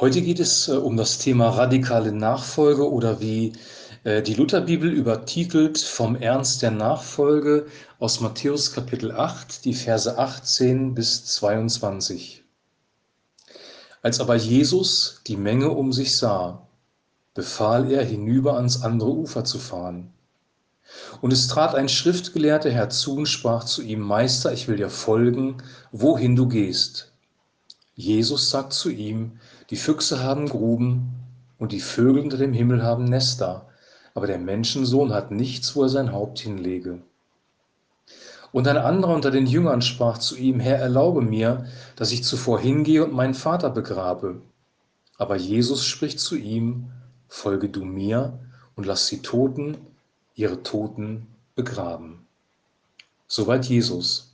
Heute geht es äh, um das Thema radikale Nachfolge oder wie äh, die Lutherbibel übertitelt vom Ernst der Nachfolge aus Matthäus Kapitel 8, die Verse 18 bis 22. Als aber Jesus die Menge um sich sah, befahl er, hinüber ans andere Ufer zu fahren. Und es trat ein Schriftgelehrter herzu und sprach zu ihm, Meister, ich will dir folgen, wohin du gehst. Jesus sagt zu ihm, die Füchse haben Gruben und die Vögel unter dem Himmel haben Nester, aber der Menschensohn hat nichts, wo er sein Haupt hinlege. Und ein anderer unter den Jüngern sprach zu ihm, Herr, erlaube mir, dass ich zuvor hingehe und meinen Vater begrabe. Aber Jesus spricht zu ihm, folge du mir und lass die Toten ihre Toten begraben. Soweit Jesus.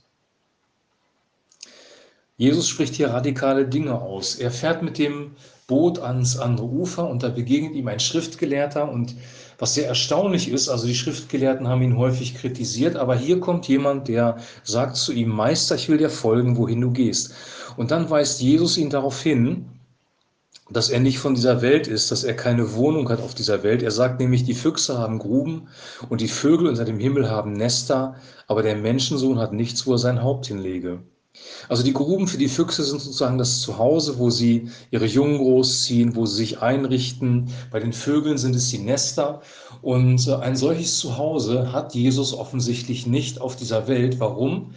Jesus spricht hier radikale Dinge aus. Er fährt mit dem Boot ans andere Ufer und da begegnet ihm ein Schriftgelehrter und was sehr erstaunlich ist, also die Schriftgelehrten haben ihn häufig kritisiert, aber hier kommt jemand, der sagt zu ihm, Meister, ich will dir folgen, wohin du gehst. Und dann weist Jesus ihn darauf hin, dass er nicht von dieser Welt ist, dass er keine Wohnung hat auf dieser Welt. Er sagt nämlich, die Füchse haben Gruben und die Vögel unter dem Himmel haben Nester, aber der Menschensohn hat nichts, wo er sein Haupt hinlege. Also die Gruben für die Füchse sind sozusagen das Zuhause, wo sie ihre Jungen großziehen, wo sie sich einrichten. Bei den Vögeln sind es die Nester. Und äh, ein solches Zuhause hat Jesus offensichtlich nicht auf dieser Welt. Warum?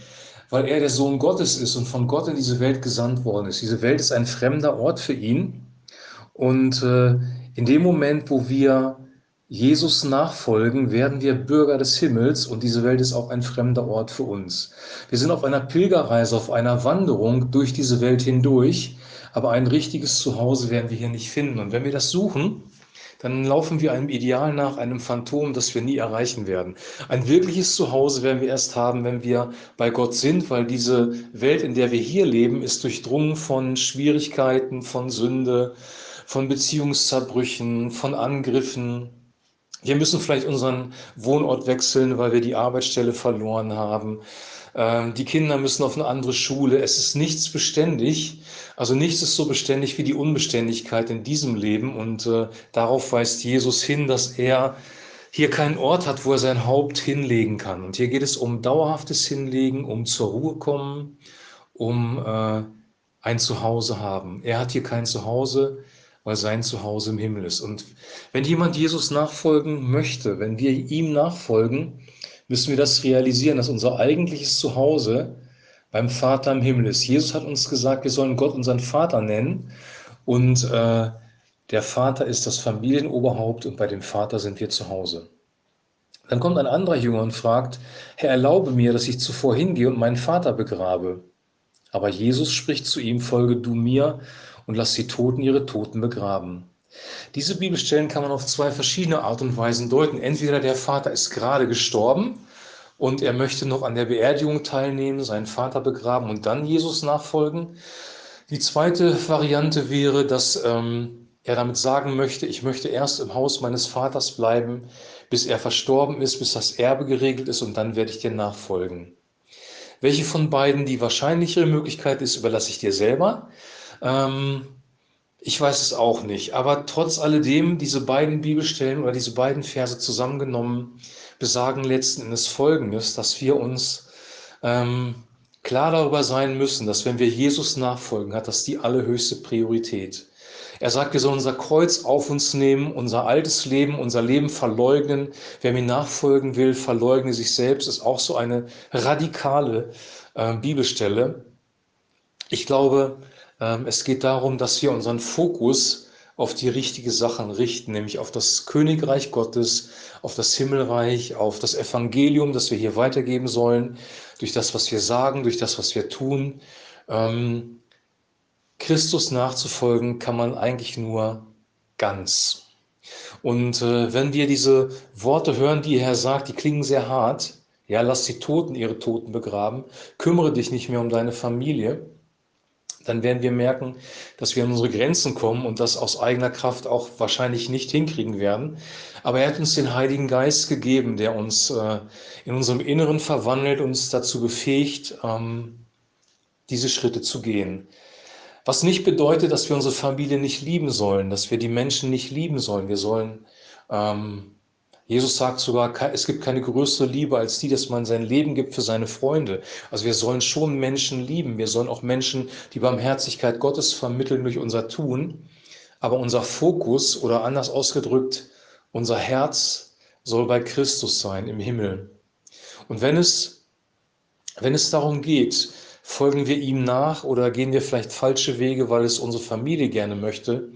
Weil er der Sohn Gottes ist und von Gott in diese Welt gesandt worden ist. Diese Welt ist ein fremder Ort für ihn. Und äh, in dem Moment, wo wir Jesus nachfolgen, werden wir Bürger des Himmels und diese Welt ist auch ein fremder Ort für uns. Wir sind auf einer Pilgerreise, auf einer Wanderung durch diese Welt hindurch, aber ein richtiges Zuhause werden wir hier nicht finden. Und wenn wir das suchen, dann laufen wir einem Ideal nach, einem Phantom, das wir nie erreichen werden. Ein wirkliches Zuhause werden wir erst haben, wenn wir bei Gott sind, weil diese Welt, in der wir hier leben, ist durchdrungen von Schwierigkeiten, von Sünde, von Beziehungszerbrüchen, von Angriffen, wir müssen vielleicht unseren Wohnort wechseln, weil wir die Arbeitsstelle verloren haben. Ähm, die Kinder müssen auf eine andere Schule. Es ist nichts beständig. Also nichts ist so beständig wie die Unbeständigkeit in diesem Leben. Und äh, darauf weist Jesus hin, dass er hier keinen Ort hat, wo er sein Haupt hinlegen kann. Und hier geht es um dauerhaftes Hinlegen, um zur Ruhe kommen, um äh, ein Zuhause haben. Er hat hier kein Zuhause weil sein Zuhause im Himmel ist. Und wenn jemand Jesus nachfolgen möchte, wenn wir ihm nachfolgen, müssen wir das realisieren, dass unser eigentliches Zuhause beim Vater im Himmel ist. Jesus hat uns gesagt, wir sollen Gott unseren Vater nennen und äh, der Vater ist das Familienoberhaupt und bei dem Vater sind wir zu Hause. Dann kommt ein anderer Jünger und fragt, Herr, erlaube mir, dass ich zuvor hingehe und meinen Vater begrabe. Aber Jesus spricht zu ihm, folge du mir und lass die Toten ihre Toten begraben. Diese Bibelstellen kann man auf zwei verschiedene Art und Weisen deuten. Entweder der Vater ist gerade gestorben und er möchte noch an der Beerdigung teilnehmen, seinen Vater begraben und dann Jesus nachfolgen. Die zweite Variante wäre, dass ähm, er damit sagen möchte, ich möchte erst im Haus meines Vaters bleiben, bis er verstorben ist, bis das Erbe geregelt ist und dann werde ich dir nachfolgen. Welche von beiden die wahrscheinlichere Möglichkeit ist, überlasse ich dir selber. Ähm, ich weiß es auch nicht, aber trotz alledem, diese beiden Bibelstellen oder diese beiden Verse zusammengenommen besagen letzten Endes Folgendes, dass wir uns ähm, klar darüber sein müssen, dass wenn wir Jesus nachfolgen, hat das die allerhöchste Priorität. Er sagt, wir sollen unser Kreuz auf uns nehmen, unser altes Leben, unser Leben verleugnen. Wer mir nachfolgen will, verleugne sich selbst, ist auch so eine radikale äh, Bibelstelle. Ich glaube, es geht darum, dass wir unseren Fokus auf die richtigen Sachen richten, nämlich auf das Königreich Gottes, auf das Himmelreich, auf das Evangelium, das wir hier weitergeben sollen, durch das, was wir sagen, durch das, was wir tun. Ähm, Christus nachzufolgen kann man eigentlich nur ganz. Und äh, wenn wir diese Worte hören, die er sagt, die klingen sehr hart. Ja, lass die Toten ihre Toten begraben. Kümmere dich nicht mehr um deine Familie dann werden wir merken, dass wir an unsere Grenzen kommen und das aus eigener Kraft auch wahrscheinlich nicht hinkriegen werden. Aber er hat uns den Heiligen Geist gegeben, der uns äh, in unserem Inneren verwandelt, uns dazu befähigt, ähm, diese Schritte zu gehen. Was nicht bedeutet, dass wir unsere Familie nicht lieben sollen, dass wir die Menschen nicht lieben sollen. Wir sollen, ähm, Jesus sagt sogar, es gibt keine größere Liebe als die, dass man sein Leben gibt für seine Freunde. Also wir sollen schon Menschen lieben. Wir sollen auch Menschen die Barmherzigkeit Gottes vermitteln durch unser Tun. Aber unser Fokus oder anders ausgedrückt, unser Herz soll bei Christus sein im Himmel. Und wenn es, wenn es darum geht, folgen wir ihm nach oder gehen wir vielleicht falsche Wege, weil es unsere Familie gerne möchte,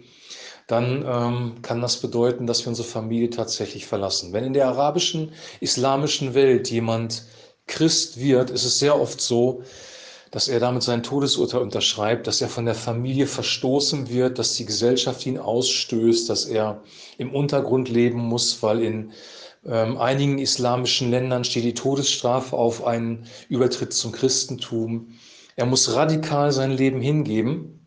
dann ähm, kann das bedeuten, dass wir unsere Familie tatsächlich verlassen. Wenn in der arabischen, islamischen Welt jemand Christ wird, ist es sehr oft so, dass er damit sein Todesurteil unterschreibt, dass er von der Familie verstoßen wird, dass die Gesellschaft ihn ausstößt, dass er im Untergrund leben muss, weil in ähm, einigen islamischen Ländern steht die Todesstrafe auf einen Übertritt zum Christentum. Er muss radikal sein Leben hingeben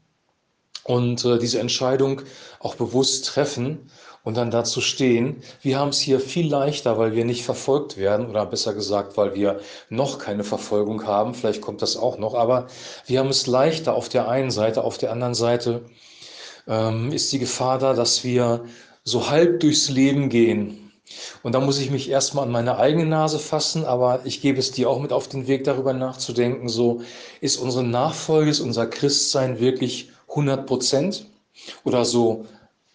und äh, diese Entscheidung auch bewusst treffen und dann dazu stehen. Wir haben es hier viel leichter, weil wir nicht verfolgt werden oder besser gesagt, weil wir noch keine Verfolgung haben. Vielleicht kommt das auch noch, aber wir haben es leichter auf der einen Seite. Auf der anderen Seite ähm, ist die Gefahr da, dass wir so halb durchs Leben gehen und da muss ich mich erstmal an meine eigene Nase fassen, aber ich gebe es dir auch mit auf den Weg, darüber nachzudenken, so ist unsere Nachfolge, ist unser Christsein wirklich 100 Prozent oder so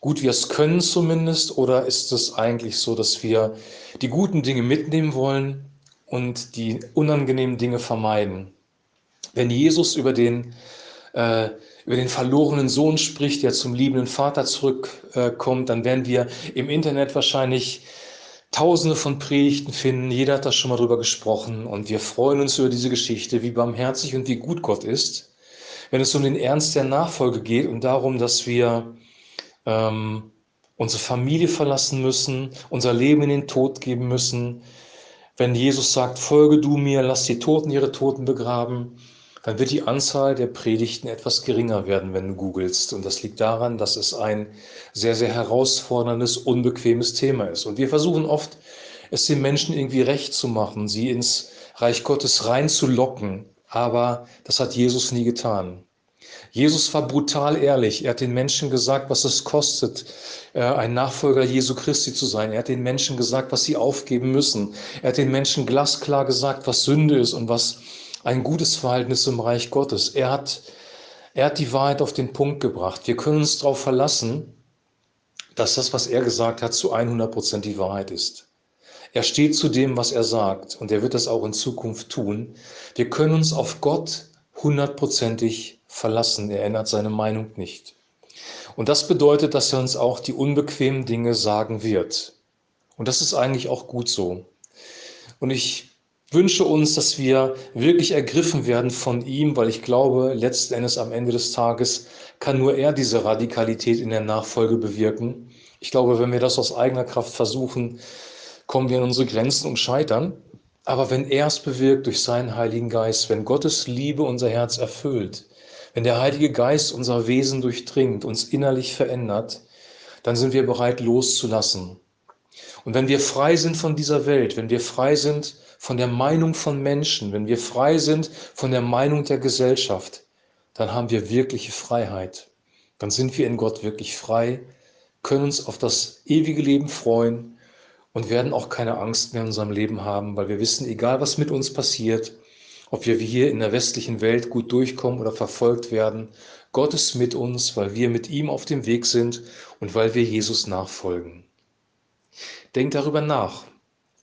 gut wir es können zumindest, oder ist es eigentlich so, dass wir die guten Dinge mitnehmen wollen und die unangenehmen Dinge vermeiden? Wenn Jesus über den äh, über den verlorenen Sohn spricht, der zum liebenden Vater zurückkommt, dann werden wir im Internet wahrscheinlich tausende von Predigten finden. Jeder hat da schon mal drüber gesprochen und wir freuen uns über diese Geschichte, wie barmherzig und wie gut Gott ist. Wenn es um den Ernst der Nachfolge geht und darum, dass wir ähm, unsere Familie verlassen müssen, unser Leben in den Tod geben müssen, wenn Jesus sagt, folge du mir, lass die Toten ihre Toten begraben, dann wird die Anzahl der Predigten etwas geringer werden, wenn du googelst. Und das liegt daran, dass es ein sehr, sehr herausforderndes, unbequemes Thema ist. Und wir versuchen oft, es den Menschen irgendwie recht zu machen, sie ins Reich Gottes reinzulocken. Aber das hat Jesus nie getan. Jesus war brutal ehrlich. Er hat den Menschen gesagt, was es kostet, äh, ein Nachfolger Jesu Christi zu sein. Er hat den Menschen gesagt, was sie aufgeben müssen. Er hat den Menschen glasklar gesagt, was Sünde ist und was ein gutes Verhältnis im Reich Gottes. Er hat, er hat die Wahrheit auf den Punkt gebracht. Wir können uns darauf verlassen, dass das, was er gesagt hat, zu 100 Prozent die Wahrheit ist. Er steht zu dem, was er sagt und er wird das auch in Zukunft tun. Wir können uns auf Gott hundertprozentig verlassen. Er ändert seine Meinung nicht. Und das bedeutet, dass er uns auch die unbequemen Dinge sagen wird. Und das ist eigentlich auch gut so. Und ich wünsche uns, dass wir wirklich ergriffen werden von ihm, weil ich glaube, letzten Endes am Ende des Tages kann nur er diese Radikalität in der Nachfolge bewirken. Ich glaube, wenn wir das aus eigener Kraft versuchen, kommen wir an unsere Grenzen und scheitern. Aber wenn er es bewirkt durch seinen Heiligen Geist, wenn Gottes Liebe unser Herz erfüllt, wenn der Heilige Geist unser Wesen durchdringt, uns innerlich verändert, dann sind wir bereit loszulassen. Und wenn wir frei sind von dieser Welt, wenn wir frei sind von der Meinung von Menschen, wenn wir frei sind von der Meinung der Gesellschaft, dann haben wir wirkliche Freiheit. Dann sind wir in Gott wirklich frei, können uns auf das ewige Leben freuen und werden auch keine Angst mehr in unserem Leben haben, weil wir wissen, egal was mit uns passiert, ob wir hier in der westlichen Welt gut durchkommen oder verfolgt werden, Gott ist mit uns, weil wir mit ihm auf dem Weg sind und weil wir Jesus nachfolgen. Denk darüber nach,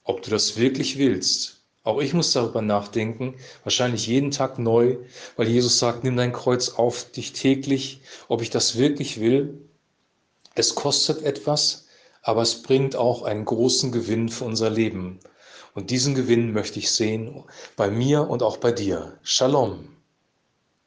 ob du das wirklich willst. Auch ich muss darüber nachdenken, wahrscheinlich jeden Tag neu, weil Jesus sagt, nimm dein Kreuz auf dich täglich, ob ich das wirklich will. Es kostet etwas, aber es bringt auch einen großen Gewinn für unser Leben. Und diesen Gewinn möchte ich sehen bei mir und auch bei dir. Shalom.